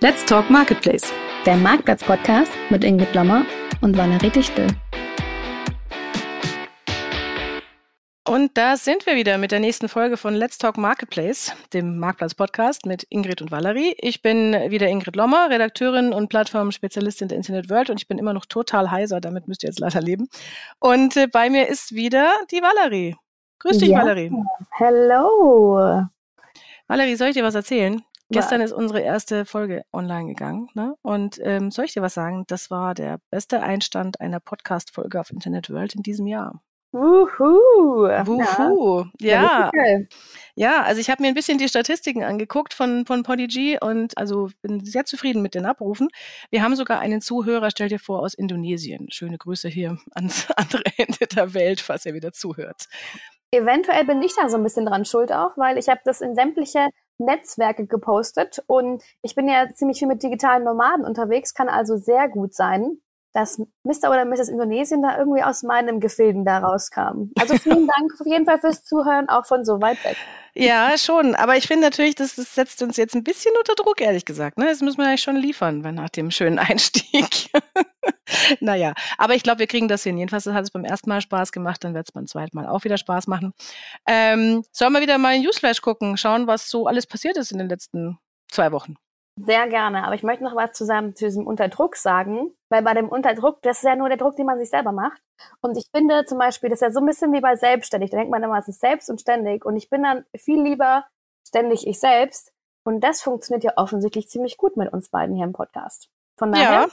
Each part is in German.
Let's Talk Marketplace. Der Marktplatz-Podcast mit Ingrid Lommer und Valerie Dichtel. Und da sind wir wieder mit der nächsten Folge von Let's Talk Marketplace, dem Marktplatz-Podcast mit Ingrid und Valerie. Ich bin wieder Ingrid Lommer, Redakteurin und Plattformspezialistin der Internet World und ich bin immer noch total heiser, damit müsst ihr jetzt leider leben. Und äh, bei mir ist wieder die Valerie. Grüß dich, ja. Valerie. Hello. Valerie, soll ich dir was erzählen? Gestern ist unsere erste Folge online gegangen. Ne? Und ähm, soll ich dir was sagen? Das war der beste Einstand einer Podcast-Folge auf Internet World in diesem Jahr. Wuhu. Wuhu. Ja. Ja, ja also ich habe mir ein bisschen die Statistiken angeguckt von, von Podigy und also bin sehr zufrieden mit den Abrufen. Wir haben sogar einen Zuhörer, stell dir vor, aus Indonesien. Schöne Grüße hier ans andere Ende der Welt, falls er wieder zuhört. Eventuell bin ich da so ein bisschen dran schuld auch, weil ich habe das in sämtliche Netzwerke gepostet. Und ich bin ja ziemlich viel mit digitalen Nomaden unterwegs, kann also sehr gut sein, dass Mr. oder Mrs. Indonesien da irgendwie aus meinem Gefilden da rauskam. Also vielen Dank auf jeden Fall fürs Zuhören, auch von so weit weg. Ja, schon. Aber ich finde natürlich, das, das setzt uns jetzt ein bisschen unter Druck, ehrlich gesagt. Ne? Das müssen wir eigentlich schon liefern, nach dem schönen Einstieg. naja, aber ich glaube, wir kriegen das hin. Jedenfalls hat es beim ersten Mal Spaß gemacht, dann wird es beim zweiten Mal auch wieder Spaß machen. Ähm, sollen wir wieder mal in Newsflash gucken, schauen, was so alles passiert ist in den letzten zwei Wochen? Sehr gerne, aber ich möchte noch was zusammen zu diesem Unterdruck sagen, weil bei dem Unterdruck, das ist ja nur der Druck, den man sich selber macht. Und ich finde zum Beispiel, das ist ja so ein bisschen wie bei selbstständig. Da denkt man immer, es ist selbst und ständig. Und ich bin dann viel lieber ständig ich selbst. Und das funktioniert ja offensichtlich ziemlich gut mit uns beiden hier im Podcast. Von daher ja,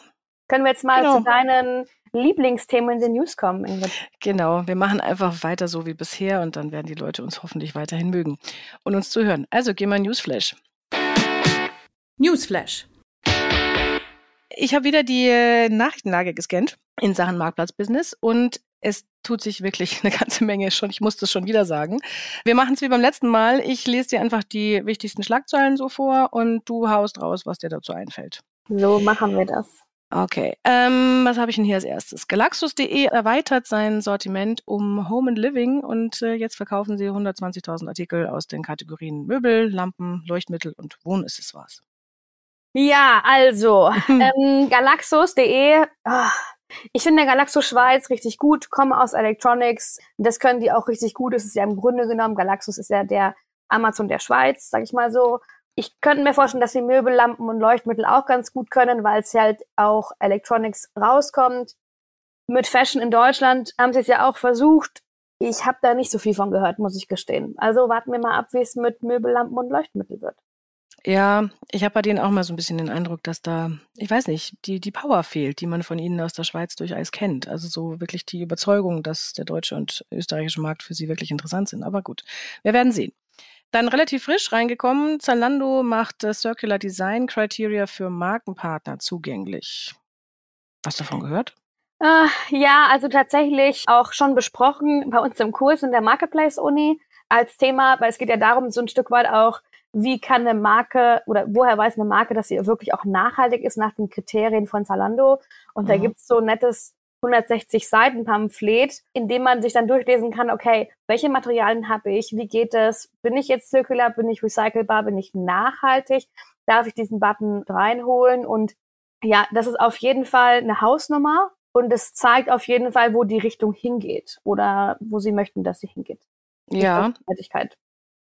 können wir jetzt mal genau. zu deinen Lieblingsthemen in den News kommen, Ingrid. Genau, wir machen einfach weiter so wie bisher und dann werden die Leute uns hoffentlich weiterhin mögen und uns zuhören. Also gehen wir in Newsflash. Newsflash. Ich habe wieder die äh, Nachrichtenlage gescannt in Sachen Marktplatzbusiness und es tut sich wirklich eine ganze Menge schon. Ich muss das schon wieder sagen. Wir machen es wie beim letzten Mal. Ich lese dir einfach die wichtigsten Schlagzeilen so vor und du haust raus, was dir dazu einfällt. So machen wir das. Okay, ähm, was habe ich denn hier als erstes? Galaxus.de erweitert sein Sortiment um Home and Living und äh, jetzt verkaufen sie 120.000 Artikel aus den Kategorien Möbel, Lampen, Leuchtmittel und Wohnaccessoires. Ja, also, ähm, galaxus.de, oh, ich finde der Galaxus Schweiz richtig gut, komme aus Electronics, das können die auch richtig gut, es ist ja im Grunde genommen, Galaxus ist ja der Amazon der Schweiz, sag ich mal so. Ich könnte mir vorstellen, dass sie Möbellampen und Leuchtmittel auch ganz gut können, weil es halt auch Electronics rauskommt. Mit Fashion in Deutschland haben sie es ja auch versucht. Ich habe da nicht so viel von gehört, muss ich gestehen. Also warten wir mal ab, wie es mit Möbellampen und Leuchtmittel wird. Ja, ich habe bei denen auch mal so ein bisschen den Eindruck, dass da, ich weiß nicht, die, die Power fehlt, die man von ihnen aus der Schweiz durchaus kennt. Also so wirklich die Überzeugung, dass der deutsche und österreichische Markt für sie wirklich interessant sind. Aber gut, wir werden sehen. Dann relativ frisch reingekommen, Zalando macht Circular Design Criteria für Markenpartner zugänglich. Hast du davon gehört? Äh, ja, also tatsächlich auch schon besprochen bei uns im Kurs in der Marketplace Uni als Thema, weil es geht ja darum, so ein Stück weit auch wie kann eine Marke oder woher weiß eine Marke, dass sie wirklich auch nachhaltig ist nach den Kriterien von Zalando. Und mhm. da gibt's so ein nettes 160 Seiten Pamphlet, in dem man sich dann durchlesen kann, okay, welche Materialien habe ich, wie geht es, bin ich jetzt zirkular, bin ich recycelbar, bin ich nachhaltig, darf ich diesen Button reinholen und ja, das ist auf jeden Fall eine Hausnummer und es zeigt auf jeden Fall, wo die Richtung hingeht oder wo sie möchten, dass sie hingeht. Ja.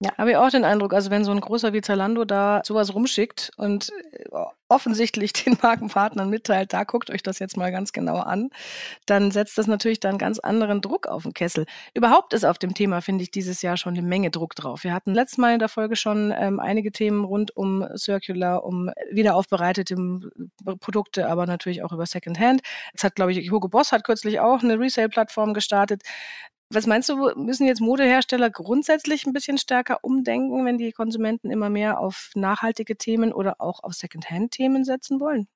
Ja. Habe ich auch den Eindruck, also wenn so ein großer wie Zalando da sowas rumschickt und äh, offensichtlich den Markenpartnern mitteilt, da guckt euch das jetzt mal ganz genau an, dann setzt das natürlich dann ganz anderen Druck auf den Kessel. Überhaupt ist auf dem Thema, finde ich, dieses Jahr schon eine Menge Druck drauf. Wir hatten letztes Mal in der Folge schon ähm, einige Themen rund um Circular, um wiederaufbereitete Produkte, aber natürlich auch über Secondhand. Jetzt hat, glaube ich, Hugo Boss hat kürzlich auch eine Resale-Plattform gestartet. Was meinst du, müssen jetzt Modehersteller grundsätzlich ein bisschen stärker umdenken, wenn die Konsumenten immer mehr auf nachhaltige Themen oder auch auf Secondhand-Themen setzen wollen?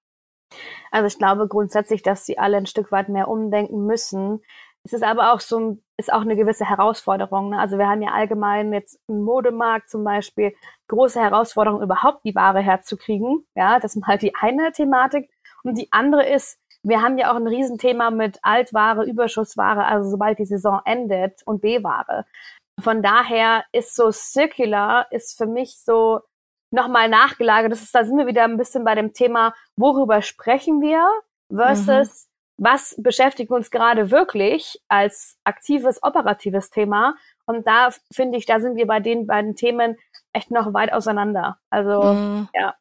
Also ich glaube grundsätzlich, dass sie alle ein Stück weit mehr umdenken müssen. Es ist aber auch so ist auch eine gewisse Herausforderung. Ne? Also wir haben ja allgemein jetzt im Modemarkt zum Beispiel große Herausforderungen, überhaupt die Ware herzukriegen. Ja, das ist halt die eine Thematik. Und die andere ist, wir haben ja auch ein Riesenthema mit Altware, Überschussware, also sobald die Saison endet und B-Ware. Von daher ist so Circular ist für mich so nochmal nachgelagert. Das ist, da sind wir wieder ein bisschen bei dem Thema, worüber sprechen wir versus mhm. was beschäftigt uns gerade wirklich als aktives, operatives Thema. Und da finde ich, da sind wir bei den beiden Themen echt noch weit auseinander. Also, mhm. ja.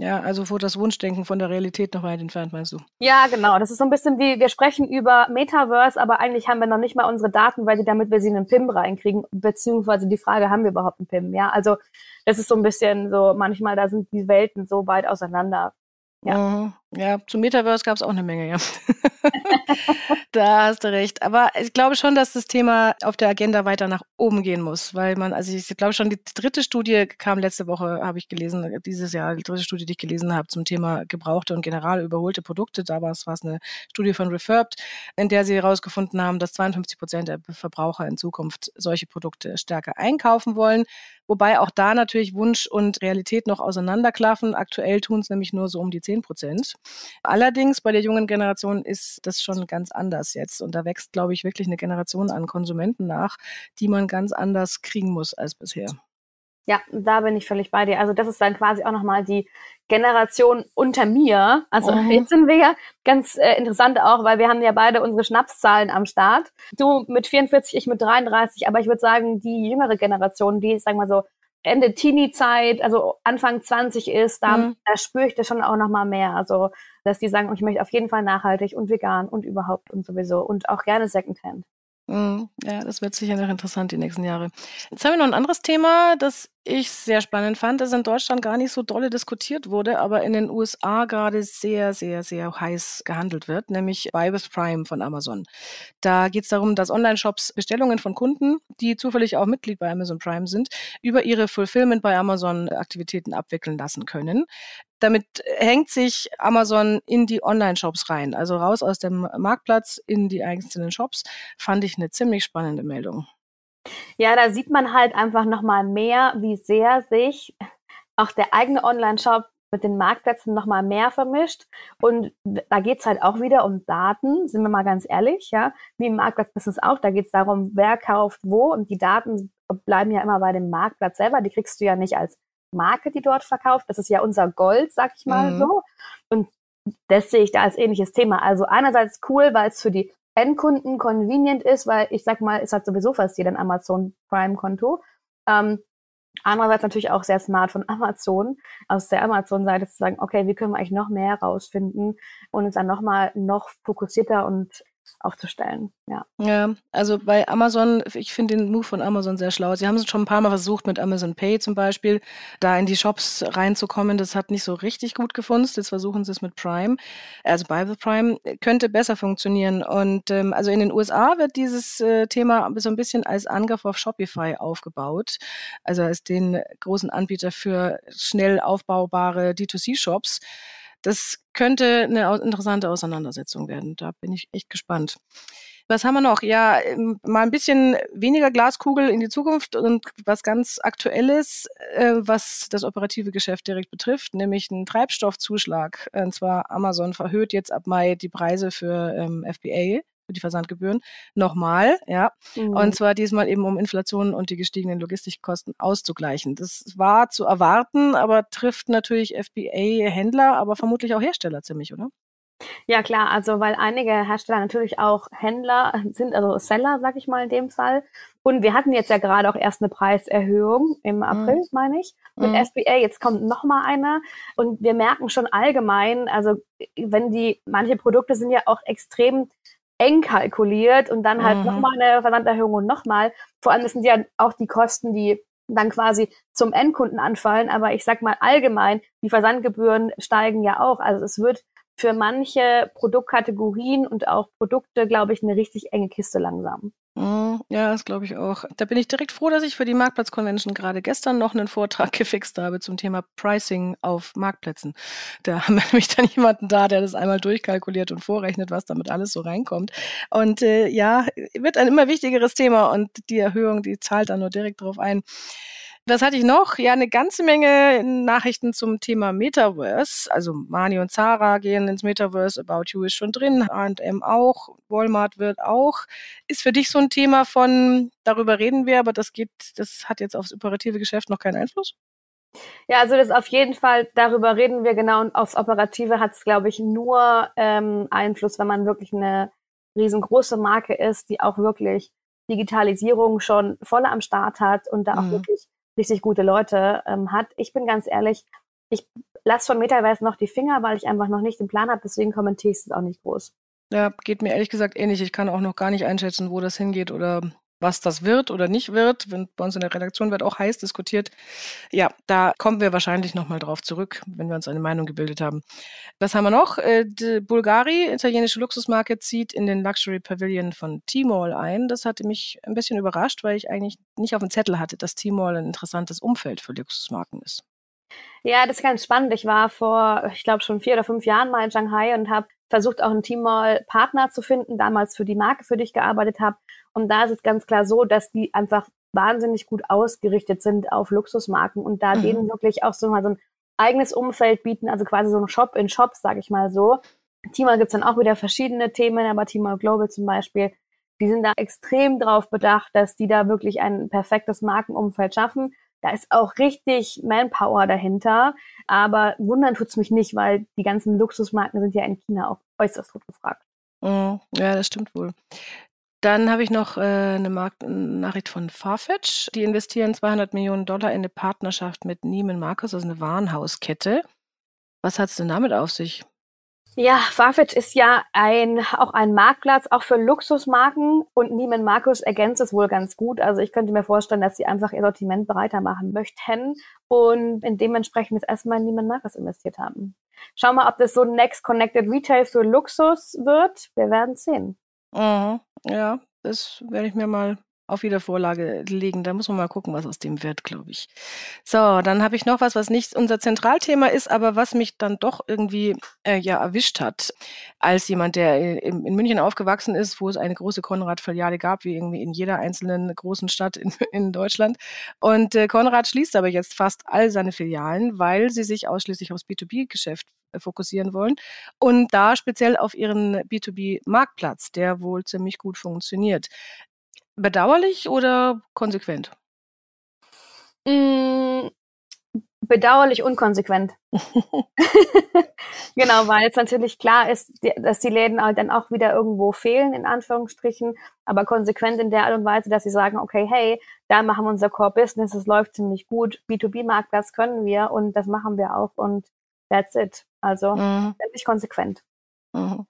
Ja, also wo das Wunschdenken von der Realität noch weit entfernt, meinst du? Ja, genau. Das ist so ein bisschen wie, wir sprechen über Metaverse, aber eigentlich haben wir noch nicht mal unsere Daten, weil sie damit wir sie in einen PIM reinkriegen, beziehungsweise die Frage, haben wir überhaupt einen PIM? Ja, also das ist so ein bisschen so, manchmal, da sind die Welten so weit auseinander. Ja. Mhm. Ja, zum Metaverse gab es auch eine Menge, ja. da hast du recht. Aber ich glaube schon, dass das Thema auf der Agenda weiter nach oben gehen muss, weil man, also ich glaube schon, die dritte Studie kam letzte Woche, habe ich gelesen, dieses Jahr, die dritte Studie, die ich gelesen habe zum Thema gebrauchte und general überholte Produkte. Da war es, war es eine Studie von Refurbed, in der sie herausgefunden haben, dass 52 Prozent der Verbraucher in Zukunft solche Produkte stärker einkaufen wollen. Wobei auch da natürlich Wunsch und Realität noch auseinanderklaffen. Aktuell tun es nämlich nur so um die 10 Prozent. Allerdings bei der jungen Generation ist das schon ganz anders jetzt. Und da wächst, glaube ich, wirklich eine Generation an Konsumenten nach, die man ganz anders kriegen muss als bisher. Ja, da bin ich völlig bei dir. Also das ist dann quasi auch nochmal die Generation unter mir. Also mhm. jetzt sind wir ja ganz äh, interessant auch, weil wir haben ja beide unsere Schnapszahlen am Start. Du mit 44, ich mit 33, aber ich würde sagen, die jüngere Generation, die, sagen wir so, Ende Teenie-Zeit, also Anfang 20 ist, da, mhm. da spüre ich das schon auch nochmal mehr. Also, dass die sagen, ich möchte auf jeden Fall nachhaltig und vegan und überhaupt und sowieso und auch gerne Secondhand. Mhm. Ja, das wird sicher noch interessant die nächsten Jahre. Jetzt haben wir noch ein anderes Thema, das ich sehr spannend fand, das in Deutschland gar nicht so dolle diskutiert wurde, aber in den USA gerade sehr, sehr, sehr heiß gehandelt wird, nämlich Buy with Prime von Amazon. Da geht es darum, dass Online-Shops Bestellungen von Kunden, die zufällig auch Mitglied bei Amazon Prime sind, über ihre Fulfillment bei Amazon Aktivitäten abwickeln lassen können. Damit hängt sich Amazon in die Online-Shops rein, also raus aus dem Marktplatz in die einzelnen Shops, fand ich eine ziemlich spannende Meldung. Ja, da sieht man halt einfach nochmal mehr, wie sehr sich auch der eigene Online-Shop mit den Marktplätzen nochmal mehr vermischt. Und da geht's halt auch wieder um Daten, sind wir mal ganz ehrlich, ja, wie im Marktplatzbusiness auch. Da geht's darum, wer kauft wo und die Daten bleiben ja immer bei dem Marktplatz selber. Die kriegst du ja nicht als Marke, die dort verkauft. Das ist ja unser Gold, sag ich mal mhm. so. Und das sehe ich da als ähnliches Thema. Also einerseits cool, weil es für die Endkunden convenient ist, weil ich sag mal, es hat sowieso fast jeder ein Amazon Prime-Konto. Ähm, andererseits natürlich auch sehr smart von Amazon, aus der Amazon-Seite zu sagen, okay, wie können wir eigentlich noch mehr herausfinden und uns dann nochmal noch fokussierter und aufzustellen. Ja. ja, also bei Amazon, ich finde den Move von Amazon sehr schlau. Sie haben es schon ein paar Mal versucht, mit Amazon Pay zum Beispiel, da in die Shops reinzukommen. Das hat nicht so richtig gut gefunden. Jetzt versuchen sie es mit Prime, also Bible Prime, könnte besser funktionieren. Und ähm, also in den USA wird dieses äh, Thema so ein bisschen als Angriff auf Shopify aufgebaut, also als den großen Anbieter für schnell aufbaubare D2C-Shops. Das könnte eine interessante Auseinandersetzung werden. Da bin ich echt gespannt. Was haben wir noch? Ja, ähm, mal ein bisschen weniger Glaskugel in die Zukunft und was ganz Aktuelles, äh, was das operative Geschäft direkt betrifft, nämlich einen Treibstoffzuschlag. Und zwar Amazon verhöht jetzt ab Mai die Preise für ähm, FBA die Versandgebühren nochmal, ja. Mhm. Und zwar diesmal eben, um Inflation und die gestiegenen Logistikkosten auszugleichen. Das war zu erwarten, aber trifft natürlich FBA-Händler, aber vermutlich auch Hersteller ziemlich, oder? Ja, klar, also weil einige Hersteller natürlich auch Händler sind, also Seller, sag ich mal in dem Fall. Und wir hatten jetzt ja gerade auch erst eine Preiserhöhung im mhm. April, mhm. meine ich, mit mhm. FBA. Jetzt kommt noch mal eine. Und wir merken schon allgemein, also wenn die, manche Produkte sind ja auch extrem eng kalkuliert und dann halt mhm. nochmal eine Versanderhöhung und nochmal. Vor allem sind ja auch die Kosten, die dann quasi zum Endkunden anfallen. Aber ich sag mal allgemein, die Versandgebühren steigen ja auch. Also es wird für manche Produktkategorien und auch Produkte, glaube ich, eine richtig enge Kiste langsam. Mhm, ja, das glaube ich auch. Da bin ich direkt froh, dass ich für die Marktplatz-Convention gerade gestern noch einen Vortrag gefixt habe zum Thema Pricing auf Marktplätzen. Da haben wir nämlich dann jemanden da, der das einmal durchkalkuliert und vorrechnet, was damit alles so reinkommt. Und äh, ja, wird ein immer wichtigeres Thema und die Erhöhung, die zahlt dann nur direkt drauf ein. Was hatte ich noch? Ja, eine ganze Menge Nachrichten zum Thema Metaverse. Also Mani und Zara gehen ins Metaverse, About You ist schon drin, A&M auch, Walmart wird auch. Ist für dich so ein Thema von, darüber reden wir, aber das geht, das hat jetzt aufs operative Geschäft noch keinen Einfluss? Ja, also das auf jeden Fall, darüber reden wir genau und aufs Operative hat es, glaube ich, nur ähm, Einfluss, wenn man wirklich eine riesengroße Marke ist, die auch wirklich Digitalisierung schon voll am Start hat und da auch mhm. wirklich richtig gute Leute ähm, hat. Ich bin ganz ehrlich, ich lasse von Metaverse noch die Finger, weil ich einfach noch nicht den Plan habe, deswegen kommentiere ich es auch nicht groß. Ja, geht mir ehrlich gesagt ähnlich. Ich kann auch noch gar nicht einschätzen, wo das hingeht oder was das wird oder nicht wird. Wenn, bei uns in der Redaktion wird auch heiß diskutiert. Ja, da kommen wir wahrscheinlich nochmal drauf zurück, wenn wir uns eine Meinung gebildet haben. Was haben wir noch? Äh, Bulgari, italienische Luxusmarke, zieht in den Luxury Pavilion von T-Mall ein. Das hatte mich ein bisschen überrascht, weil ich eigentlich nicht auf dem Zettel hatte, dass T-Mall ein interessantes Umfeld für Luxusmarken ist. Ja, das ist ganz spannend. Ich war vor, ich glaube, schon vier oder fünf Jahren mal in Shanghai und habe versucht, auch einen Teammall-Partner zu finden, damals für die Marke, für die ich gearbeitet habe. Und da ist es ganz klar so, dass die einfach wahnsinnig gut ausgerichtet sind auf Luxusmarken und da mhm. denen wirklich auch so mal so ein eigenes Umfeld bieten, also quasi so ein Shop in Shops, sage ich mal so. Teammall gibt's dann auch wieder verschiedene Themen, aber Teammall Global zum Beispiel, die sind da extrem drauf bedacht, dass die da wirklich ein perfektes Markenumfeld schaffen. Da ist auch richtig Manpower dahinter. Aber wundern tut's mich nicht, weil die ganzen Luxusmarken sind ja in China auch äußerst gut gefragt. Mhm. Ja, das stimmt wohl. Dann habe ich noch äh, eine Marktnachricht von Farfetch. Die investieren 200 Millionen Dollar in eine Partnerschaft mit Neiman Marcus, also eine Warenhauskette. Was hat es denn damit auf sich? Ja, Farfetch ist ja ein, auch ein Marktplatz, auch für Luxusmarken und Neiman Marcus ergänzt es wohl ganz gut. Also ich könnte mir vorstellen, dass sie einfach ihr Sortiment breiter machen möchten und in dementsprechend jetzt erstmal in Neiman Marcus investiert haben. Schauen wir mal, ob das so Next Connected Retail für Luxus wird. Wir werden sehen. Mhm. Ja, das werde ich mir mal auf Wiedervorlage legen. Da muss man mal gucken, was aus dem wird, glaube ich. So, dann habe ich noch was, was nicht unser Zentralthema ist, aber was mich dann doch irgendwie äh, ja erwischt hat, als jemand, der in, in München aufgewachsen ist, wo es eine große Konrad-Filiale gab, wie irgendwie in jeder einzelnen großen Stadt in, in Deutschland. Und äh, Konrad schließt aber jetzt fast all seine Filialen, weil sie sich ausschließlich aufs B2B-Geschäft äh, fokussieren wollen und da speziell auf ihren B2B-Marktplatz, der wohl ziemlich gut funktioniert. Bedauerlich oder konsequent? Mm, bedauerlich unkonsequent. genau, weil es natürlich klar ist, dass die Läden dann auch wieder irgendwo fehlen, in Anführungsstrichen, aber konsequent in der Art und Weise, dass sie sagen, okay, hey, da machen wir unser Core-Business, es läuft ziemlich gut, B2B-Marktplatz können wir und das machen wir auch und that's it. Also, mhm. ich konsequent. Mhm.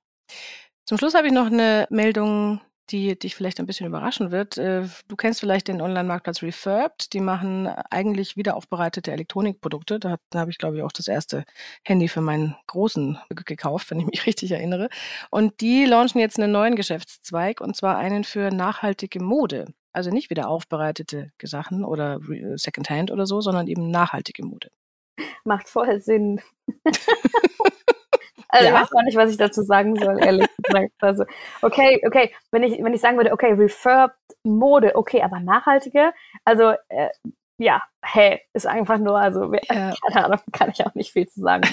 Zum Schluss habe ich noch eine Meldung die dich vielleicht ein bisschen überraschen wird. Äh, du kennst vielleicht den Online-Marktplatz Refurbed. Die machen eigentlich wiederaufbereitete Elektronikprodukte. Da, da habe ich, glaube ich, auch das erste Handy für meinen Großen gekauft, wenn ich mich richtig erinnere. Und die launchen jetzt einen neuen Geschäftszweig und zwar einen für nachhaltige Mode. Also nicht wieder aufbereitete Sachen oder Secondhand oder so, sondern eben nachhaltige Mode. Macht voll Sinn. Also ja. ich weiß gar nicht, was ich dazu sagen soll, ehrlich gesagt. Also, okay, okay, wenn ich, wenn ich sagen würde, okay, refurbed Mode, okay, aber nachhaltige, also äh, ja, hey, ist einfach nur, also ja. keine Ahnung, kann ich auch nicht viel zu sagen.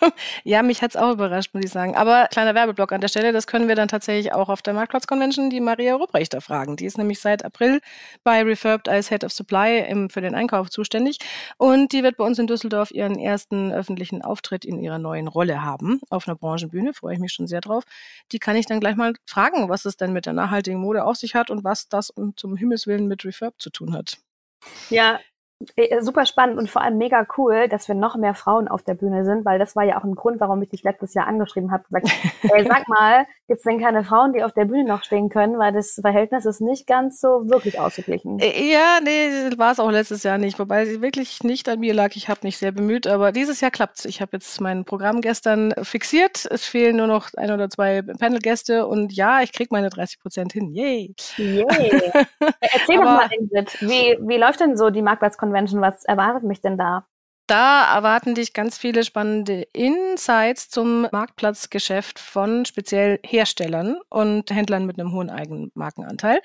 ja, mich hat's auch überrascht, muss ich sagen. Aber kleiner Werbeblock an der Stelle, das können wir dann tatsächlich auch auf der Marktplatz Convention die Maria Rupprechter fragen. Die ist nämlich seit April bei Refurbed als Head of Supply im, für den Einkauf zuständig und die wird bei uns in Düsseldorf ihren ersten öffentlichen Auftritt in ihrer neuen Rolle haben auf einer Branchenbühne. Freue ich mich schon sehr drauf. Die kann ich dann gleich mal fragen, was es denn mit der nachhaltigen Mode auf sich hat und was das zum Himmelswillen mit Refurbed zu tun hat. Ja, äh, super spannend und vor allem mega cool, dass wir noch mehr Frauen auf der Bühne sind, weil das war ja auch ein Grund, warum ich dich letztes Jahr angeschrieben habe. Gesagt, ey, sag mal, gibt es denn keine Frauen, die auf der Bühne noch stehen können, weil das Verhältnis ist nicht ganz so wirklich ausgeglichen. Äh, ja, nee, war es auch letztes Jahr nicht, wobei sie wirklich nicht an mir lag. Ich habe mich sehr bemüht, aber dieses Jahr klappt's. Ich habe jetzt mein Programm gestern fixiert. Es fehlen nur noch ein oder zwei Panelgäste und ja, ich krieg meine 30 Prozent hin. Yay! Yay! Erzähl aber, doch mal, Ingrid, wie, wie läuft denn so die Marktplatz Convention, was erwartet mich denn da? Da erwarten dich ganz viele spannende Insights zum Marktplatzgeschäft von speziell Herstellern und Händlern mit einem hohen Eigenmarkenanteil.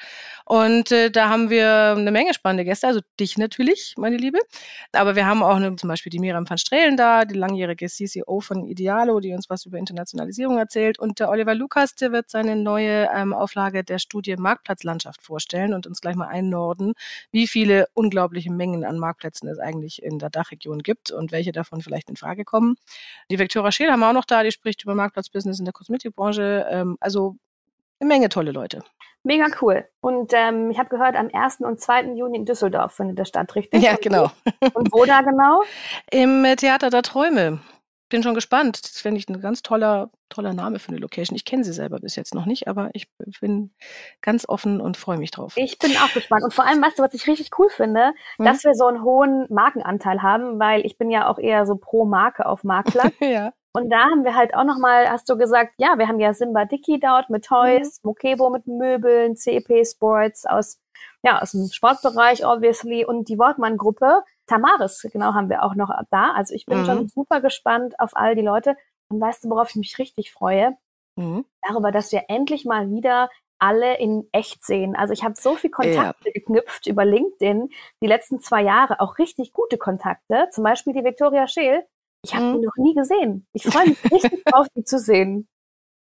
Und äh, da haben wir eine Menge spannende Gäste, also dich natürlich, meine Liebe. Aber wir haben auch eine, zum Beispiel die Miriam van Strehlen da, die langjährige CCO von Idealo, die uns was über Internationalisierung erzählt. Und der Oliver Lukas, der wird seine neue ähm, Auflage der Studie Marktplatzlandschaft vorstellen und uns gleich mal einnorden, wie viele unglaubliche Mengen an Marktplätzen es eigentlich in der Dachregion gibt gibt und welche davon vielleicht in Frage kommen. Die Viktoria Scheel haben wir auch noch da, die spricht über Marktplatzbusiness in der Kosmetikbranche. Ähm, also eine Menge tolle Leute. Mega cool. Und ähm, ich habe gehört, am 1. und 2. Juni in Düsseldorf findet das statt, richtig? Ja, genau. Und wo da genau? Im Theater der Träume bin schon gespannt. Das finde ich ein ganz toller, toller Name für eine Location. Ich kenne sie selber bis jetzt noch nicht, aber ich bin ganz offen und freue mich drauf. Ich bin auch gespannt. Und vor allem, weißt du, was ich richtig cool finde, mhm. dass wir so einen hohen Markenanteil haben, weil ich bin ja auch eher so pro Marke auf Marktplatz. ja. Und da haben wir halt auch nochmal, hast du gesagt, ja, wir haben ja Simba Dicky dort mit Toys, mhm. Mokebo mit Möbeln, CEP Sports aus, ja, aus dem Sportbereich, obviously, und die Wortmann-Gruppe. Tamaris, genau, haben wir auch noch da. Also ich bin mhm. schon super gespannt auf all die Leute. Und weißt du, worauf ich mich richtig freue? Mhm. Darüber, dass wir endlich mal wieder alle in echt sehen. Also ich habe so viel Kontakte ja. geknüpft über LinkedIn die letzten zwei Jahre, auch richtig gute Kontakte. Zum Beispiel die Victoria Scheel. Ich habe mhm. die noch nie gesehen. Ich freue mich richtig drauf, die zu sehen.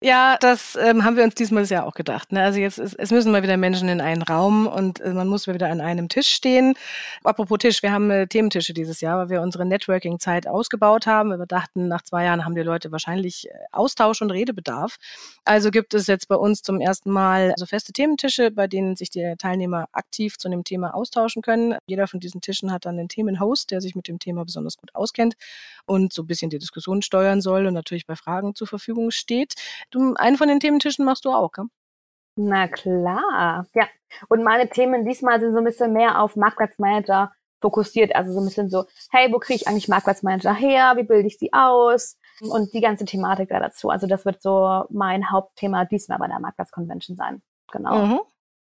Ja, das ähm, haben wir uns diesmal ja auch gedacht. Ne? Also jetzt ist, es müssen mal wieder Menschen in einen Raum und äh, man muss wieder an einem Tisch stehen. Apropos Tisch, wir haben äh, Thementische dieses Jahr, weil wir unsere Networking-Zeit ausgebaut haben. Wir dachten, nach zwei Jahren haben die Leute wahrscheinlich äh, Austausch und Redebedarf. Also gibt es jetzt bei uns zum ersten Mal so feste Thementische, bei denen sich die Teilnehmer aktiv zu einem Thema austauschen können. Jeder von diesen Tischen hat dann einen Themenhost, der sich mit dem Thema besonders gut auskennt und so ein bisschen die Diskussion steuern soll und natürlich bei Fragen zur Verfügung steht. Du, einen von den Thementischen machst du auch, gell? Na klar, ja. Und meine Themen diesmal sind so ein bisschen mehr auf Marktplatzmanager fokussiert. Also so ein bisschen so, hey, wo kriege ich eigentlich Marktplatzmanager her? Wie bilde ich sie aus? Und die ganze Thematik da dazu. Also das wird so mein Hauptthema diesmal bei der Marktplatz-Convention sein. Genau. Mhm.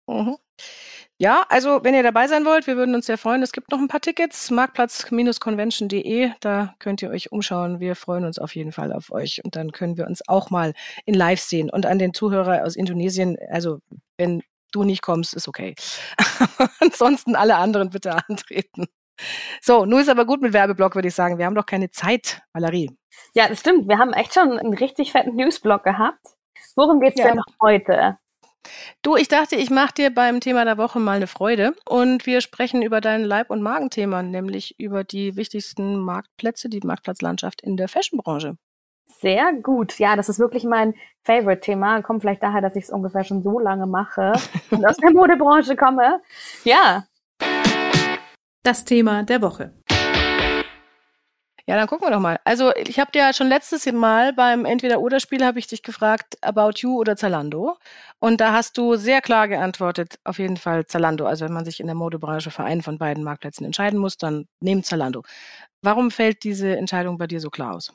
Mhm. Ja, also wenn ihr dabei sein wollt, wir würden uns sehr freuen. Es gibt noch ein paar Tickets, marktplatz-convention.de, da könnt ihr euch umschauen. Wir freuen uns auf jeden Fall auf euch und dann können wir uns auch mal in Live sehen. Und an den Zuhörer aus Indonesien, also wenn du nicht kommst, ist okay. Ansonsten alle anderen bitte antreten. So, nun ist aber gut mit Werbeblock, würde ich sagen. Wir haben doch keine Zeit, Valerie. Ja, das stimmt. Wir haben echt schon einen richtig fetten Newsblock gehabt. Worum geht's ja. denn heute? Du, ich dachte, ich mache dir beim Thema der Woche mal eine Freude und wir sprechen über dein Leib- und Magenthema, nämlich über die wichtigsten Marktplätze, die Marktplatzlandschaft in der Fashionbranche. Sehr gut. Ja, das ist wirklich mein Favorite-Thema. Kommt vielleicht daher, dass ich es ungefähr schon so lange mache und aus der Modebranche komme. Ja. Das Thema der Woche. Ja, dann gucken wir doch mal. Also ich habe dir ja schon letztes Mal beim Entweder-Oder-Spiel habe ich dich gefragt, About You oder Zalando. Und da hast du sehr klar geantwortet, auf jeden Fall Zalando. Also wenn man sich in der Modebranche für einen von beiden Marktplätzen entscheiden muss, dann nehmt Zalando. Warum fällt diese Entscheidung bei dir so klar aus?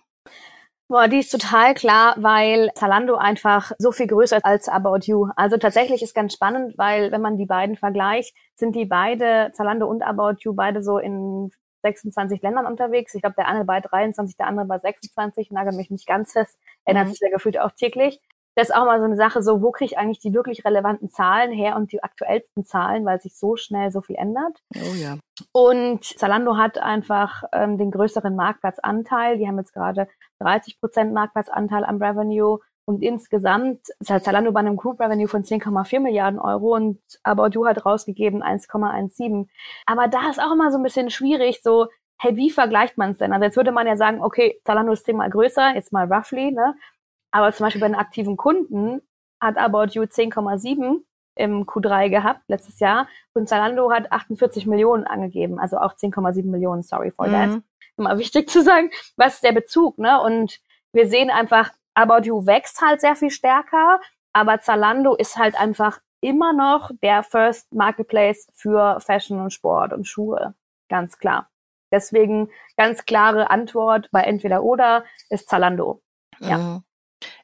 Boah, die ist total klar, weil Zalando einfach so viel größer ist als About You. Also tatsächlich ist ganz spannend, weil wenn man die beiden vergleicht, sind die beide, Zalando und About You, beide so in 26 Ländern unterwegs. Ich glaube, der eine bei 23, der andere bei 26, nagel mich nicht ganz fest, ändert mhm. sich ja gefühlt auch täglich. Das ist auch mal so eine Sache, so wo kriege ich eigentlich die wirklich relevanten Zahlen her und die aktuellsten Zahlen, weil sich so schnell so viel ändert. Oh ja. Und Zalando hat einfach ähm, den größeren Marktplatzanteil. Die haben jetzt gerade 30 Prozent Marktplatzanteil am Revenue und insgesamt ist halt Zalando bei einem Group Revenue von 10,4 Milliarden Euro und About You hat rausgegeben 1,17. Aber da ist auch immer so ein bisschen schwierig, so, hey, wie vergleicht man es denn? Also jetzt würde man ja sagen, okay, Zalando ist zehnmal größer, jetzt mal roughly, ne? Aber zum Beispiel bei den aktiven Kunden hat About You 10,7 im Q3 gehabt, letztes Jahr. Und Zalando hat 48 Millionen angegeben, also auch 10,7 Millionen, sorry for mhm. that. Immer wichtig zu sagen, was ist der Bezug, ne? Und wir sehen einfach, About You wächst halt sehr viel stärker, aber Zalando ist halt einfach immer noch der First Marketplace für Fashion und Sport und Schuhe. Ganz klar. Deswegen ganz klare Antwort bei entweder oder ist Zalando. Ja.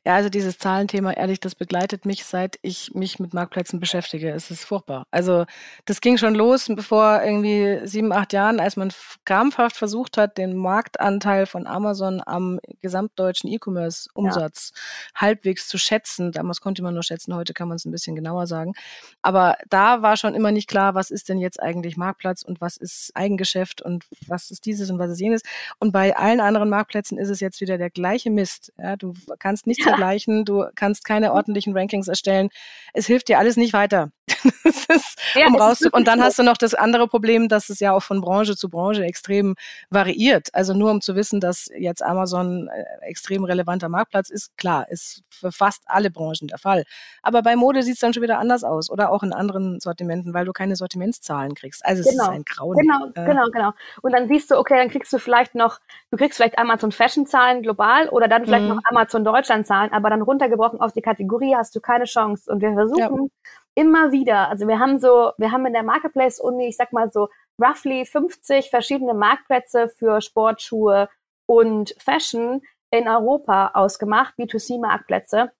Ja, also dieses Zahlenthema, ehrlich, das begleitet mich, seit ich mich mit Marktplätzen beschäftige. Es ist furchtbar. Also das ging schon los, bevor irgendwie sieben, acht Jahren, als man krampfhaft versucht hat, den Marktanteil von Amazon am gesamtdeutschen E-Commerce-Umsatz ja. halbwegs zu schätzen. Damals konnte man nur schätzen, heute kann man es ein bisschen genauer sagen. Aber da war schon immer nicht klar, was ist denn jetzt eigentlich Marktplatz und was ist Eigengeschäft und was ist dieses und was ist jenes. Und bei allen anderen Marktplätzen ist es jetzt wieder der gleiche Mist. Ja, du kannst nichts ja. vergleichen, du kannst keine mhm. ordentlichen Rankings erstellen. Es hilft dir alles nicht weiter. ist, ja, um raus und dann hast du noch das andere Problem, dass es ja auch von Branche zu Branche extrem variiert. Also nur um zu wissen, dass jetzt Amazon äh, extrem relevanter Marktplatz ist, klar, ist für fast alle Branchen der Fall. Aber bei Mode sieht es dann schon wieder anders aus oder auch in anderen Sortimenten, weil du keine Sortimentszahlen kriegst. Also es genau. ist ein Grauen. Genau, äh, genau, genau. Und dann siehst du, okay, dann kriegst du vielleicht noch, du kriegst vielleicht Amazon Fashion Zahlen global oder dann vielleicht mhm. noch Amazon Deutschland Zahlen, aber dann runtergebrochen auf die Kategorie hast du keine Chance. Und wir versuchen ja. immer wieder, also wir haben so, wir haben in der Marketplace-Uni, ich sag mal so, roughly 50 verschiedene Marktplätze für Sportschuhe und Fashion in Europa ausgemacht, B2C-Marktplätze.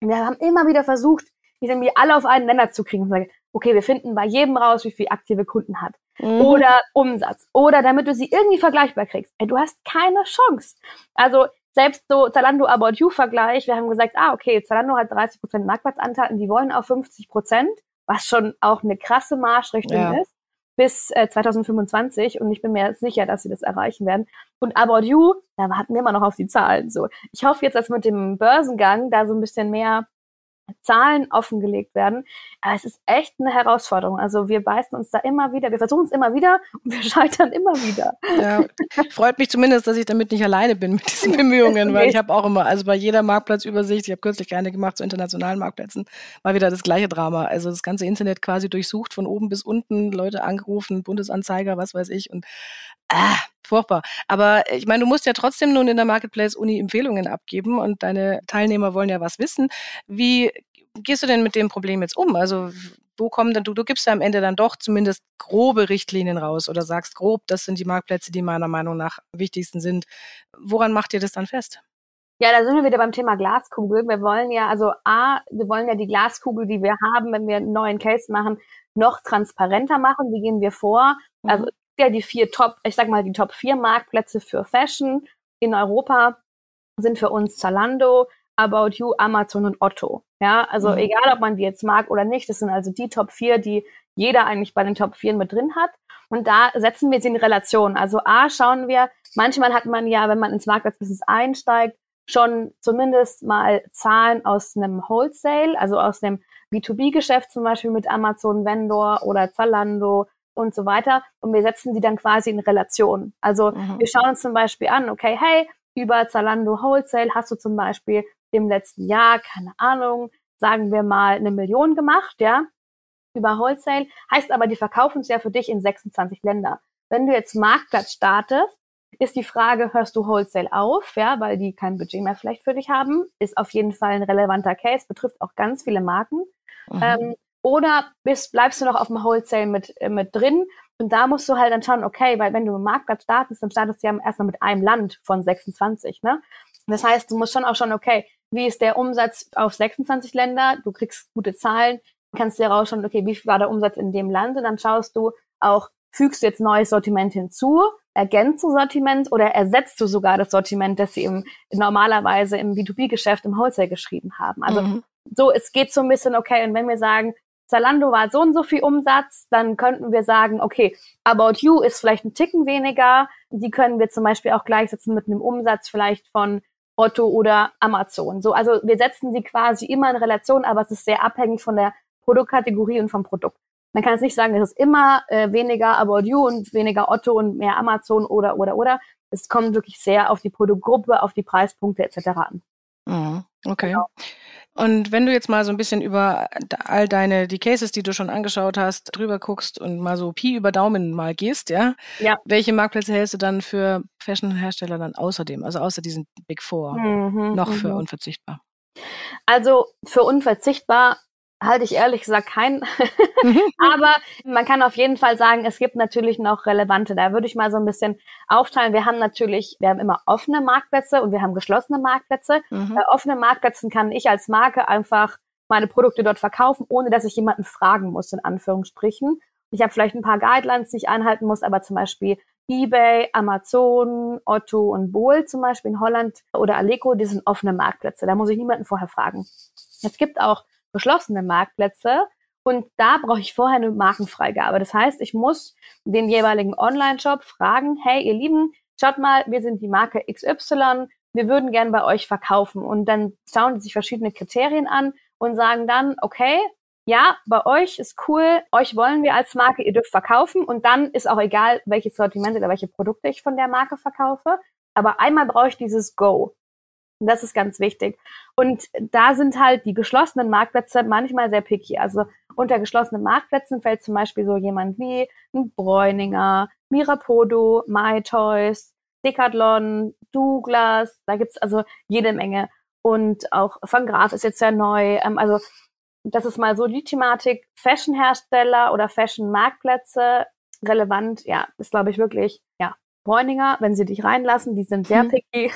Wir haben immer wieder versucht, die irgendwie alle auf einen Nenner zu kriegen und sagen, okay, wir finden bei jedem raus, wie viel aktive Kunden hat. Mhm. Oder Umsatz. Oder damit du sie irgendwie vergleichbar kriegst. Ey, du hast keine Chance. Also selbst so Zalando About You Vergleich, wir haben gesagt, ah, okay, Zalando hat 30 Prozent Marktplatzanteil und die wollen auf 50 Prozent, was schon auch eine krasse Marschrichtung ja. ist, bis äh, 2025 und ich bin mir sicher, dass sie das erreichen werden. Und About You, da warten wir immer noch auf die Zahlen. So, ich hoffe jetzt, dass mit dem Börsengang da so ein bisschen mehr Zahlen offengelegt werden. Aber es ist echt eine Herausforderung. Also wir beißen uns da immer wieder, wir versuchen es immer wieder und wir scheitern immer wieder. Ja, freut mich zumindest, dass ich damit nicht alleine bin mit diesen Bemühungen, weil ich habe auch immer, also bei jeder Marktplatzübersicht, ich habe kürzlich eine gemacht zu internationalen Marktplätzen, war wieder das gleiche Drama. Also das ganze Internet quasi durchsucht von oben bis unten, Leute angerufen, Bundesanzeiger, was weiß ich und ah, furchtbar. Aber ich meine, du musst ja trotzdem nun in der Marketplace-Uni Empfehlungen abgeben und deine Teilnehmer wollen ja was wissen. Wie gehst du denn mit dem Problem jetzt um? Also wo kommen denn du, du gibst ja am Ende dann doch zumindest grobe Richtlinien raus oder sagst grob, das sind die Marktplätze, die meiner Meinung nach wichtigsten sind. Woran macht ihr das dann fest? Ja, da sind wir wieder beim Thema Glaskugel. Wir wollen ja, also A, wir wollen ja die Glaskugel, die wir haben, wenn wir einen neuen Case machen, noch transparenter machen. Wie gehen wir vor? Also ja die vier Top, ich sag mal, die Top vier Marktplätze für Fashion in Europa sind für uns Zalando, About You, Amazon und Otto. Ja, also mhm. egal, ob man die jetzt mag oder nicht, das sind also die Top vier, die jeder eigentlich bei den Top 4 mit drin hat. Und da setzen wir sie in Relation. Also A, schauen wir, manchmal hat man ja, wenn man ins Marktplatzbusiness einsteigt, schon zumindest mal Zahlen aus einem Wholesale, also aus dem B2B-Geschäft zum Beispiel mit Amazon Vendor oder Zalando und so weiter. Und wir setzen die dann quasi in Relation. Also mhm. wir schauen uns zum Beispiel an, okay, hey, über Zalando Wholesale hast du zum Beispiel im letzten Jahr, keine Ahnung, sagen wir mal eine Million gemacht, ja, über Wholesale. Heißt aber, die verkaufen es ja für dich in 26 Länder. Wenn du jetzt Marktplatz startest, ist die Frage, hörst du Wholesale auf, ja, weil die kein Budget mehr vielleicht für dich haben, ist auf jeden Fall ein relevanter Case, betrifft auch ganz viele Marken. Mhm. Ähm, oder bist, bleibst du noch auf dem Wholesale mit, äh, mit drin? Und da musst du halt dann schauen, okay, weil wenn du im Marktplatz startest, dann startest du ja erstmal mit einem Land von 26, ne? Das heißt, du musst schon auch schauen, okay, wie ist der Umsatz auf 26 Länder? Du kriegst gute Zahlen, kannst dir rausschauen, okay, wie war der Umsatz in dem Land? Und dann schaust du auch, fügst du jetzt neues Sortiment hinzu, ergänzt du Sortiment oder ersetzt du sogar das Sortiment, das sie im, normalerweise im B2B-Geschäft im Wholesale geschrieben haben. Also mhm. so, es geht so ein bisschen, okay, und wenn wir sagen, Zalando war so und so viel Umsatz, dann könnten wir sagen, okay, About You ist vielleicht ein Ticken weniger. Die können wir zum Beispiel auch gleichsetzen mit einem Umsatz vielleicht von Otto oder Amazon. So, also wir setzen sie quasi immer in Relation, aber es ist sehr abhängig von der Produktkategorie und vom Produkt. Man kann jetzt nicht sagen, es ist immer äh, weniger About You und weniger Otto und mehr Amazon oder oder oder. Es kommt wirklich sehr auf die Produktgruppe, auf die Preispunkte etc. an. Mhm, okay. Genau. Und wenn du jetzt mal so ein bisschen über all deine, die Cases, die du schon angeschaut hast, drüber guckst und mal so Pi über Daumen mal gehst, ja? Ja. Welche Marktplätze hältst du dann für Fashion-Hersteller dann außerdem, also außer diesen Big Four, mhm, noch für mhm. unverzichtbar? Also für unverzichtbar halte ich ehrlich gesagt keinen. Aber man kann auf jeden Fall sagen, es gibt natürlich noch relevante. Da würde ich mal so ein bisschen aufteilen. Wir haben natürlich, wir haben immer offene Marktplätze und wir haben geschlossene Marktplätze. Mhm. Bei offenen Marktplätzen kann ich als Marke einfach meine Produkte dort verkaufen, ohne dass ich jemanden fragen muss, in Anführungsstrichen. Ich habe vielleicht ein paar Guidelines, die ich einhalten muss, aber zum Beispiel eBay, Amazon, Otto und Bohl zum Beispiel in Holland oder Aleco, die sind offene Marktplätze. Da muss ich niemanden vorher fragen. Es gibt auch geschlossene Marktplätze und da brauche ich vorher eine Markenfreigabe. Das heißt, ich muss den jeweiligen Online-Shop fragen, hey, ihr Lieben, schaut mal, wir sind die Marke XY, wir würden gern bei euch verkaufen. Und dann schauen sie sich verschiedene Kriterien an und sagen dann, okay, ja, bei euch ist cool, euch wollen wir als Marke, ihr dürft verkaufen und dann ist auch egal, welches Sortiment oder welche Produkte ich von der Marke verkaufe. Aber einmal brauche ich dieses Go. Und das ist ganz wichtig. Und da sind halt die geschlossenen Marktplätze manchmal sehr picky. Also unter geschlossenen Marktplätzen fällt zum Beispiel so jemand wie ein Bräuninger, Mirapodo, MyToys, Decathlon, Douglas, da gibt's also jede Menge. Und auch Van Graaf ist jetzt sehr neu. Ähm, also das ist mal so die Thematik Fashion-Hersteller oder Fashion-Marktplätze relevant. Ja, ist glaube ich wirklich, ja, Bräuninger, wenn sie dich reinlassen, die sind sehr mhm. picky.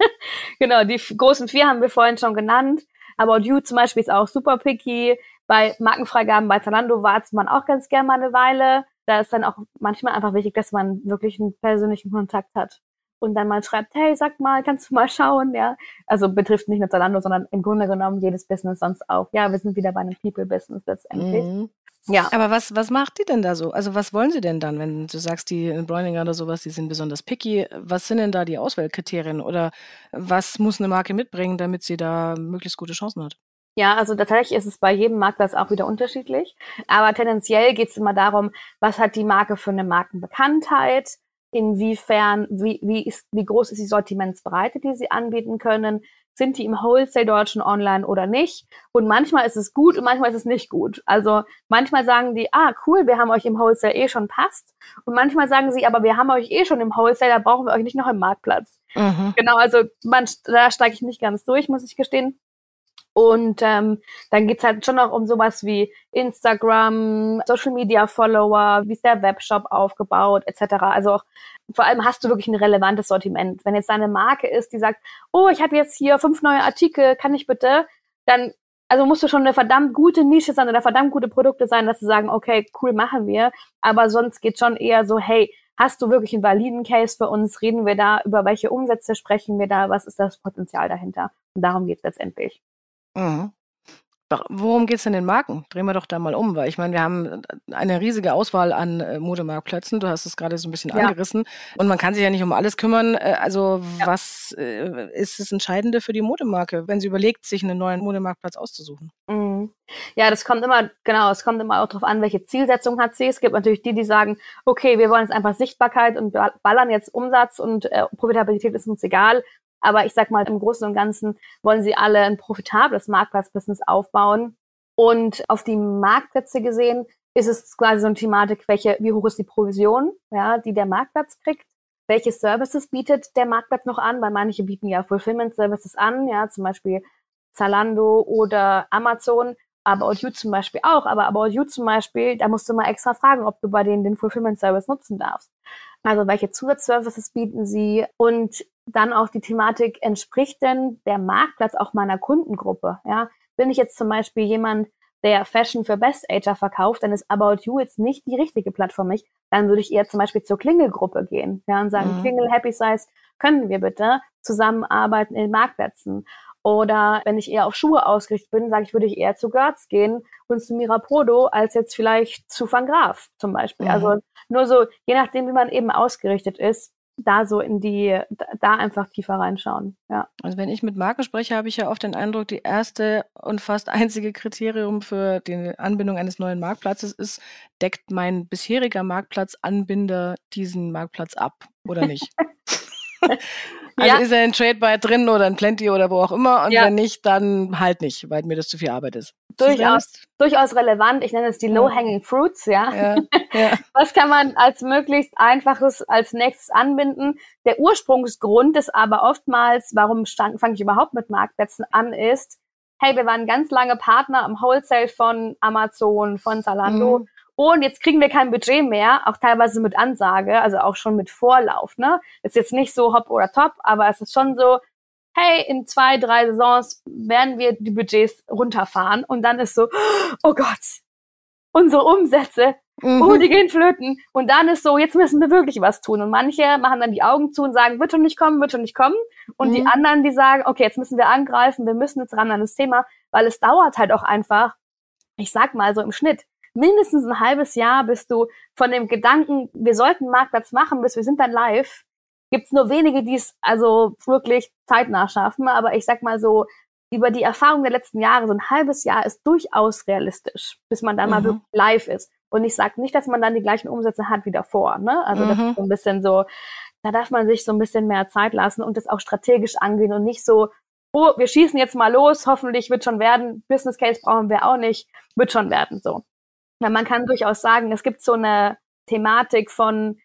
genau, die großen vier haben wir vorhin schon genannt. About You zum Beispiel ist auch super picky. Bei Markenfreigaben bei Zalando wartet man auch ganz gerne mal eine Weile. Da ist dann auch manchmal einfach wichtig, dass man wirklich einen persönlichen Kontakt hat und dann mal schreibt, hey, sag mal, kannst du mal schauen, ja. Also betrifft nicht nur Zalando, sondern im Grunde genommen jedes Business sonst auch. Ja, wir sind wieder bei einem People-Business letztendlich. Mhm. Ja. Aber was, was macht die denn da so? Also was wollen sie denn dann, wenn du sagst, die in Bräuninger oder sowas, die sind besonders picky? Was sind denn da die Auswahlkriterien oder was muss eine Marke mitbringen, damit sie da möglichst gute Chancen hat? Ja, also tatsächlich ist es bei jedem Marktplatz auch wieder unterschiedlich. Aber tendenziell geht es immer darum, was hat die Marke für eine Markenbekanntheit? Inwiefern, wie, wie, ist, wie groß ist die Sortimentsbreite, die sie anbieten können, sind die im Wholesale deutschen online oder nicht. Und manchmal ist es gut und manchmal ist es nicht gut. Also manchmal sagen die, ah, cool, wir haben euch im Wholesale eh schon passt. Und manchmal sagen sie, aber wir haben euch eh schon im Wholesale, da brauchen wir euch nicht noch im Marktplatz. Mhm. Genau, also man, da steige ich nicht ganz durch, muss ich gestehen. Und ähm, dann geht's halt schon noch um sowas wie Instagram, Social Media Follower, wie ist der Webshop aufgebaut, etc. Also auch, vor allem hast du wirklich ein relevantes Sortiment. Wenn jetzt deine Marke ist, die sagt, oh, ich habe jetzt hier fünf neue Artikel, kann ich bitte, dann also musst du schon eine verdammt gute Nische sein oder verdammt gute Produkte sein, dass sie sagen, okay, cool, machen wir. Aber sonst geht schon eher so, hey, hast du wirklich einen validen Case für uns? Reden wir da, über welche Umsätze sprechen wir da? Was ist das Potenzial dahinter? Und darum geht's letztendlich. Mhm. Doch, worum geht es denn den Marken? Drehen wir doch da mal um, weil ich meine, wir haben äh, eine riesige Auswahl an äh, Modemarktplätzen. Du hast es gerade so ein bisschen Ja. angerissen. Und man kann sich ja nicht um alles kümmern. Äh, also Ja. was äh, ist das Entscheidende für die Modemarke, wenn sie überlegt, sich einen neuen Modemarktplatz auszusuchen? Mhm. Ja, das kommt immer, genau, es kommt immer auch darauf an, welche Zielsetzung hat sie. Es gibt natürlich die, die sagen, okay, wir wollen jetzt einfach Sichtbarkeit und ballern jetzt Umsatz und äh, Profitabilität ist uns egal. Aber ich sag mal, im Großen und Ganzen wollen sie alle ein profitables Marktplatzbusiness aufbauen. Und auf die Marktplätze gesehen ist es quasi so eine Thematik, welche, wie hoch ist die Provision, ja, die der Marktplatz kriegt. Welche Services bietet der Marktplatz noch an? Weil manche bieten ja Fulfillment Services an, ja, zum Beispiel Zalando oder Amazon. About You zum Beispiel auch, aber About You zum Beispiel, da musst du mal extra fragen, ob du bei denen den Fulfillment Service nutzen darfst. Also welche Zusatzservices bieten sie und dann auch die Thematik, entspricht denn der Marktplatz auch meiner Kundengruppe? Ja, bin ich jetzt zum Beispiel jemand, der Fashion für Best Ager verkauft, dann ist About You jetzt nicht die richtige Plattform für mich. Dann würde ich eher zum Beispiel zur Klingelgruppe gehen ja, und sagen, mhm. Klingel, Happy Size, können wir bitte zusammenarbeiten in Marktplätzen? Oder wenn ich eher auf Schuhe ausgerichtet bin, sage ich, würde ich eher zu Gertz gehen und zu Mirapodo als jetzt vielleicht zu Van Graaf zum Beispiel. Also mhm. Also nur so, je nachdem, wie man eben ausgerichtet ist, da so in die, da einfach tiefer reinschauen. Ja. Also wenn ich mit Marken spreche, habe ich ja oft den Eindruck, die erste und fast einzige Kriterium für die Anbindung eines neuen Marktplatzes ist, deckt mein bisheriger Marktplatzanbinder diesen Marktplatz ab oder nicht? Also ja. ist er in Tradebuy drin oder in Plenty oder wo auch immer und ja. wenn nicht, dann halt nicht, weil mir das zu viel Arbeit ist. Durchaus, durchaus relevant. Ich nenne es die Low-Hanging Fruits, ja. ja. Was kann man als möglichst einfaches als nächstes anbinden? Der Ursprungsgrund ist aber oftmals, warum fange ich überhaupt mit Marktplätzen an, ist, hey, wir waren ganz lange Partner am Wholesale von Amazon, von Zalando. Mhm. Und jetzt kriegen wir kein Budget mehr, auch teilweise mit Ansage, also auch schon mit Vorlauf. Ne? Ist jetzt nicht so hopp oder top, aber es ist schon so, hey, in zwei, drei Saisons werden wir die Budgets runterfahren. Und dann ist so, oh Gott, unsere Umsätze, mhm. oh, die gehen flöten. Und dann ist so, jetzt müssen wir wirklich was tun. Und manche machen dann die Augen zu und sagen, wird schon nicht kommen, wird schon nicht kommen. Und mhm. die anderen, die sagen, okay, jetzt müssen wir angreifen, wir müssen jetzt ran an das Thema, weil es dauert halt auch einfach, ich sag mal so im Schnitt, mindestens ein halbes Jahr, bis du von dem Gedanken, wir sollten Marktplatz machen, bis wir sind dann live, gibt es nur wenige, die es also wirklich zeitnah schaffen. Aber ich sag mal so, über die Erfahrung der letzten Jahre, so ein halbes Jahr ist durchaus realistisch, bis man dann mhm. mal wirklich live ist. Und ich sage nicht, dass man dann die gleichen Umsätze hat wie davor. Ne? Also mhm. das ist so ein bisschen so, da darf man sich so ein bisschen mehr Zeit lassen und das auch strategisch angehen und nicht so, oh, wir schießen jetzt mal los, hoffentlich wird schon werden, Business Case brauchen wir auch nicht, wird schon werden so. Ja, man kann durchaus sagen, es gibt so eine Thematik von,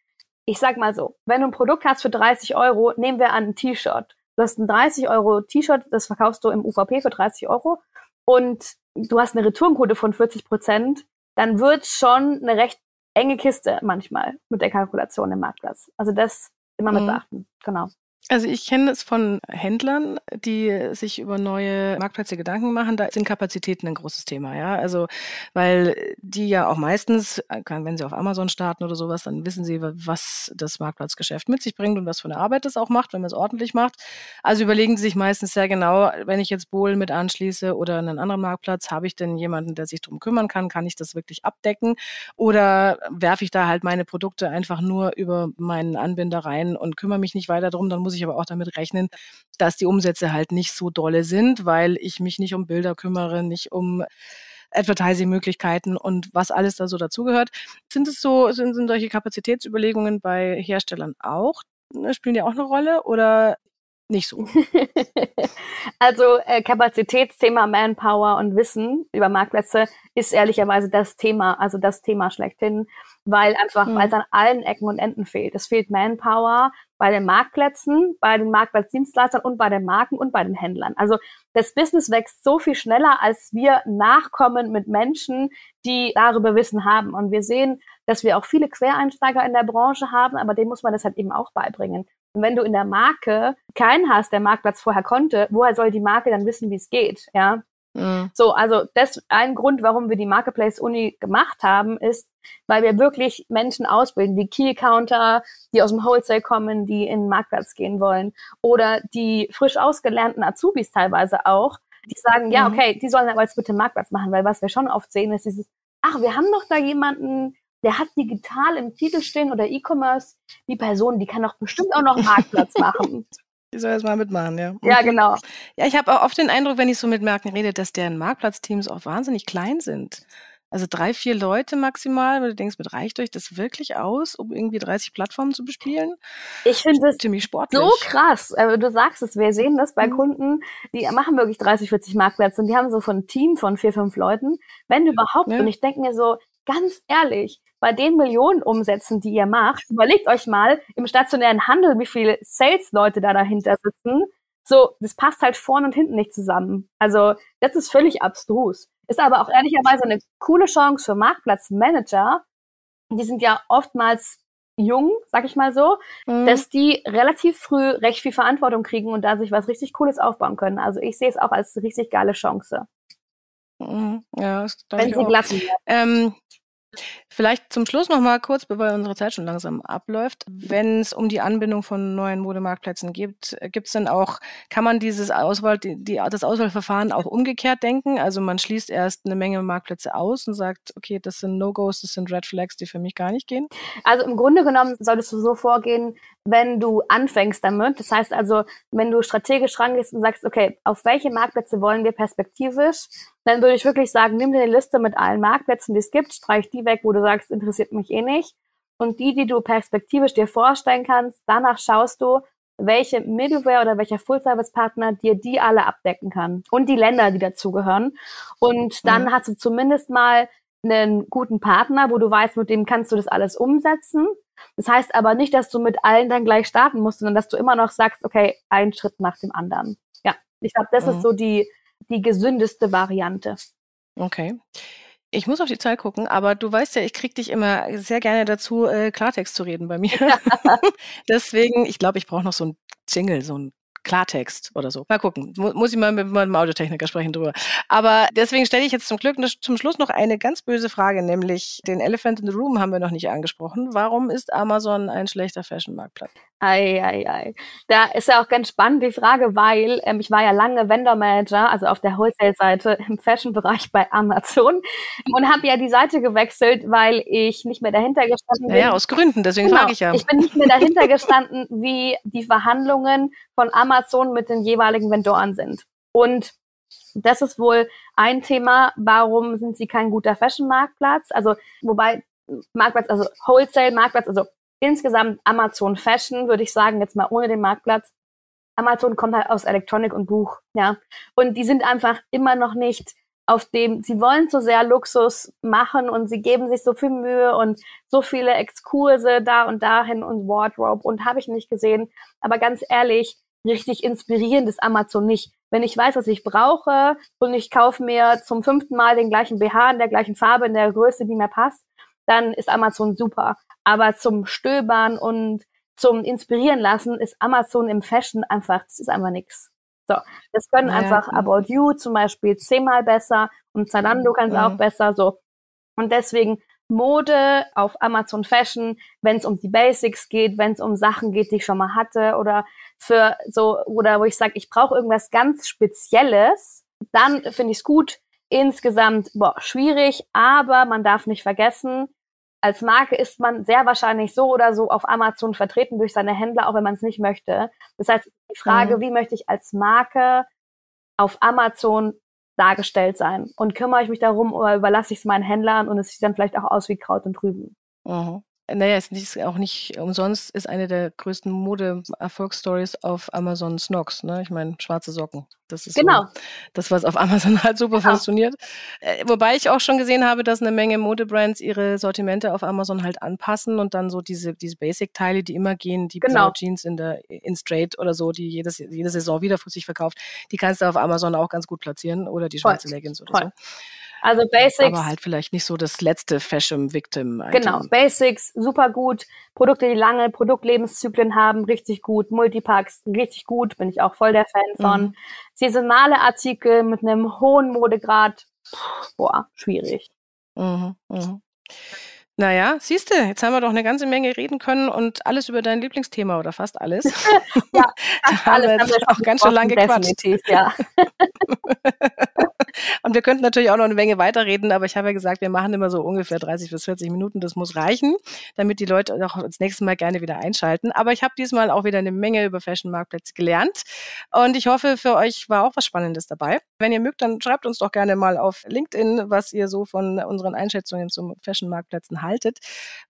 ich sag mal so, wenn du ein Produkt hast für 30 Euro, nehmen wir an ein T-Shirt. Du hast ein 30 Euro T-Shirt, das verkaufst du im UVP für 30 Euro und du hast eine Returnquote von 40 Prozent, dann wird schon eine recht enge Kiste manchmal mit der Kalkulation im Marktplatz. Also das immer mit mhm. beachten. Genau. Also ich kenne es von Händlern, die sich über neue Marktplätze Gedanken machen. Da sind Kapazitäten ein großes Thema, ja. Also weil die ja auch meistens, wenn sie auf Amazon starten oder sowas, dann wissen sie, was das Marktplatzgeschäft mit sich bringt und was für eine Arbeit das auch macht, wenn man es ordentlich macht. Also überlegen sie sich meistens sehr genau, wenn ich jetzt Bohlen mit anschließe oder einen anderen Marktplatz, habe ich denn jemanden, der sich drum kümmern kann? Kann ich das wirklich abdecken? Oder werfe ich da halt meine Produkte einfach nur über meinen Anbinder rein und kümmere mich nicht weiter drum? Dann muss ich aber auch damit rechnen, dass die Umsätze halt nicht so dolle sind, weil ich mich nicht um Bilder kümmere, nicht um Advertising-Möglichkeiten und was alles da so dazugehört. Sind es so, sind, sind solche Kapazitätsüberlegungen bei Herstellern auch? Ne, spielen die auch eine Rolle oder nicht so. also äh, Kapazitätsthema Manpower und Wissen über Marktplätze ist ehrlicherweise das Thema, also das Thema schlechthin, weil einfach, mhm. weil es an allen Ecken und Enden fehlt. Es fehlt Manpower bei den Marktplätzen, bei den Marktplatzdienstleistern und bei den Marken und bei den Händlern. Also das Business wächst so viel schneller, als wir nachkommen mit Menschen, die darüber Wissen haben. Und wir sehen, dass wir auch viele Quereinsteiger in der Branche haben, aber denen muss man das halt eben auch beibringen. Und wenn du in der Marke keinen hast, der Marktplatz vorher konnte, woher soll die Marke dann wissen, wie es geht? Ja. Mhm. So, also das ein Grund, warum wir die Marketplace Uni gemacht haben, ist, weil wir wirklich Menschen ausbilden, die Key Counter, die aus dem Wholesale kommen, die in den Marktplatz gehen wollen oder die frisch ausgelernten Azubis teilweise auch, die sagen, ja, mhm. okay, die sollen aber jetzt bitte Marktplatz machen, weil was wir schon oft sehen, ist dieses, ach, wir haben doch da jemanden, der hat digital im Titel stehen oder E-Commerce, die Person, die kann doch bestimmt auch noch Marktplatz machen. Die soll jetzt mal mitmachen, ja. Ja, genau. Ja, ich habe auch oft den Eindruck, wenn ich so mit Marken rede, dass deren Marktplatzteams auch wahnsinnig klein sind. Also drei, vier Leute maximal, weil du denkst, mit reicht euch das wirklich aus, um irgendwie 30 Plattformen zu bespielen? Ich finde das ziemlich sportlich. so krass. Also du sagst es, wir sehen das bei mhm. Kunden, die machen wirklich 30, 40 Marktplätze und die haben so von ein Team von vier, fünf Leuten, wenn überhaupt. Ja. Und ich denke mir so, ganz ehrlich, bei den Millionen Umsätzen, die ihr macht, überlegt euch mal im stationären Handel, wie viele Sales-Leute da dahinter sitzen. So, das passt halt vorne und hinten nicht zusammen. Also, das ist völlig abstrus. Ist aber auch ehrlicherweise eine coole Chance für Marktplatzmanager. Die sind ja oftmals jung, sag ich mal so, mhm. dass die relativ früh recht viel Verantwortung kriegen und da sich was richtig Cooles aufbauen können. Also ich sehe es auch als richtig geile Chance. Mhm. Ja, das Wenn sie glatt ähm, Vielleicht zum Schluss noch mal kurz, bevor unsere Zeit schon langsam abläuft. Wenn es um die Anbindung von neuen Modemarktplätzen geht, gibt es denn auch, kann man dieses Auswahl, die, die, das Auswahlverfahren auch umgekehrt denken? Also man schließt erst eine Menge Marktplätze aus und sagt, okay, das sind No-Gos, das sind Red Flags, die für mich gar nicht gehen? Also im Grunde genommen solltest du so vorgehen, wenn du anfängst damit. Das heißt also, wenn du strategisch rangehst und sagst, okay, auf welche Marktplätze wollen wir perspektivisch, dann würde ich wirklich sagen, nimm dir eine Liste mit allen Marktplätzen, die es gibt, streich die weg, wo du sagst, interessiert mich eh nicht. Und die, die du perspektivisch dir vorstellen kannst, danach schaust du, welche Middleware oder welcher Full-Service-Partner dir die alle abdecken kann. Und die Länder, die dazugehören. Und dann mhm. hast du zumindest mal einen guten Partner, wo du weißt, mit dem kannst du das alles umsetzen. Das heißt aber nicht, dass du mit allen dann gleich starten musst, sondern dass du immer noch sagst, okay, ein Schritt nach dem anderen. Ja, ich glaube, das mhm. ist so die, die gesündeste Variante. Okay. Ich muss auf die Zeit gucken, aber du weißt ja, ich krieg dich immer sehr gerne dazu, äh, Klartext zu reden bei mir. Deswegen, ich glaube, ich brauche noch so ein Jingle, so ein Klartext oder so. Mal gucken. Muss ich mal mit meinem Audiotechniker sprechen drüber. Aber deswegen stelle ich jetzt zum Glück zum Schluss noch eine ganz böse Frage, nämlich den Elephant in the Room haben wir noch nicht angesprochen. Warum ist Amazon ein schlechter Fashion-Marktplatz? Ei, ei, ei. Da ist ja auch ganz spannend die Frage, weil ähm, ich war ja lange Vendor Manager, also auf der Wholesale-Seite im Fashion-Bereich bei Amazon und habe ja die Seite gewechselt, weil ich nicht mehr dahinter gestanden bin. Ja, aus Gründen, deswegen genau, frage ich ja. Ich bin nicht mehr dahinter gestanden, wie die Verhandlungen von Amazon mit den jeweiligen Vendoren sind. Und das ist wohl ein Thema, warum sind sie kein guter Fashion-Marktplatz? Also, wobei Marktplatz, also Wholesale-Marktplatz, also insgesamt Amazon Fashion, würde ich sagen, jetzt mal ohne den Marktplatz. Amazon kommt halt aus Elektronik und Buch, ja. Und die sind einfach immer noch nicht auf dem, sie wollen so sehr Luxus machen und sie geben sich so viel Mühe und so viele Exkurse da und dahin und Wardrobe und habe ich nicht gesehen. Aber ganz ehrlich, richtig inspirierend ist Amazon nicht. Wenn ich weiß, was ich brauche und ich kaufe mir zum fünften Mal den gleichen BH in der gleichen Farbe, in der Größe, die mir passt, dann ist Amazon super. Aber zum Stöbern und zum Inspirieren lassen ist Amazon im Fashion einfach, das ist einfach nichts. So, das können ja, einfach. About You zum Beispiel zehnmal besser und Zalando kann es ja. auch besser. So und deswegen Mode auf Amazon Fashion, wenn es um die Basics geht, wenn es um Sachen geht, die ich schon mal hatte oder für so oder wo ich sage, ich brauche irgendwas ganz Spezielles, dann finde ich es gut. Insgesamt boah, schwierig, aber man darf nicht vergessen, als Marke ist man sehr wahrscheinlich so oder so auf Amazon vertreten durch seine Händler, auch wenn man es nicht möchte. Das heißt, die Frage, mhm. wie möchte ich als Marke auf Amazon dargestellt sein? Und kümmere ich mich darum oder überlasse ich es meinen Händlern und es sieht dann vielleicht auch aus wie Kraut und Rüben? Mhm. Naja, es ist auch nicht umsonst, ist eine der größten Mode-Erfolgsstories auf Amazon Snox. Ne? Ich meine, schwarze Socken. Das ist genau. So das, was auf Amazon halt super genau. funktioniert. Äh, wobei ich auch schon gesehen habe, dass eine Menge Modebrands ihre Sortimente auf Amazon halt anpassen und dann so diese, diese Basic-Teile, die immer gehen, die genau. Jeans in der in Straight oder so, die jedes, jede Saison wieder für sich verkauft, die kannst du auf Amazon auch ganz gut platzieren oder die schwarze. Leggings oder Voll. so. Also Basics. Aber halt vielleicht nicht so das letzte Fashion Victim. -Item. Genau, Basics, super gut. Produkte, die lange Produktlebenszyklen haben, richtig gut. Multipacks, richtig gut, bin ich auch voll der Fan von. Mhm. Saisonale Artikel mit einem hohen Modegrad, boah, schwierig. Mhm, mh. Naja, siehst du, jetzt haben wir doch eine ganze Menge reden können und alles über dein Lieblingsthema oder fast alles. ja, fast alles haben wir auch ganz schön lange gequatscht. Ja. Und wir könnten natürlich auch noch eine Menge weiterreden, aber ich habe ja gesagt, wir machen immer so ungefähr 30 bis 40 Minuten. Das muss reichen, damit die Leute auch das nächste Mal gerne wieder einschalten. Aber ich habe diesmal auch wieder eine Menge über Fashion-Marktplätze gelernt. Und ich hoffe, für euch war auch was Spannendes dabei. Wenn ihr mögt, dann schreibt uns doch gerne mal auf LinkedIn, was ihr so von unseren Einschätzungen zum Fashion-Marktplätzen haltet.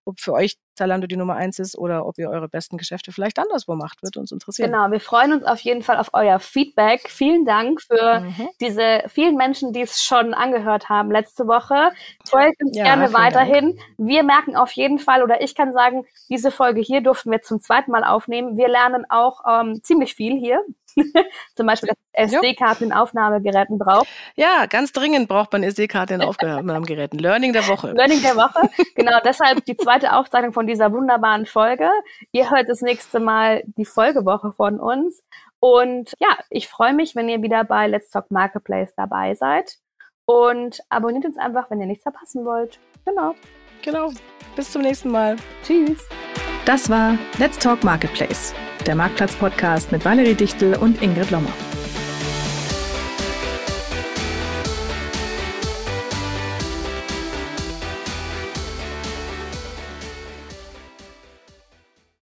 Ob für euch Zalando die Nummer eins ist oder ob ihr eure besten Geschäfte vielleicht anderswo macht, wird uns interessieren. Genau, wir freuen uns auf jeden Fall auf euer Feedback. Vielen Dank für mhm. diese vielen Menschen, die es schon angehört haben letzte Woche. Folgt uns ja, gerne weiterhin. Dank. Wir merken auf jeden Fall, oder ich kann sagen, diese Folge hier durften wir zum zweiten Mal aufnehmen. Wir lernen auch ähm, ziemlich viel hier. Zum Beispiel, dass SD-Karten in Aufnahmegeräten braucht. Ja, ganz dringend braucht man SD-Karte in Aufnahmegeräten. Learning der Woche. Learning der Woche. Genau, deshalb die zweite Aufzeichnung von dieser wunderbaren Folge. Ihr hört das nächste Mal die Folgewoche von uns. Und ja, ich freue mich, wenn ihr wieder bei Let's Talk Marketplace dabei seid. Und abonniert uns einfach, wenn ihr nichts verpassen wollt. Genau. Genau. Bis zum nächsten Mal. Tschüss. Das war Let's Talk Marketplace der Marktplatz-Podcast mit Valerie Dichtel und Ingrid Lommer.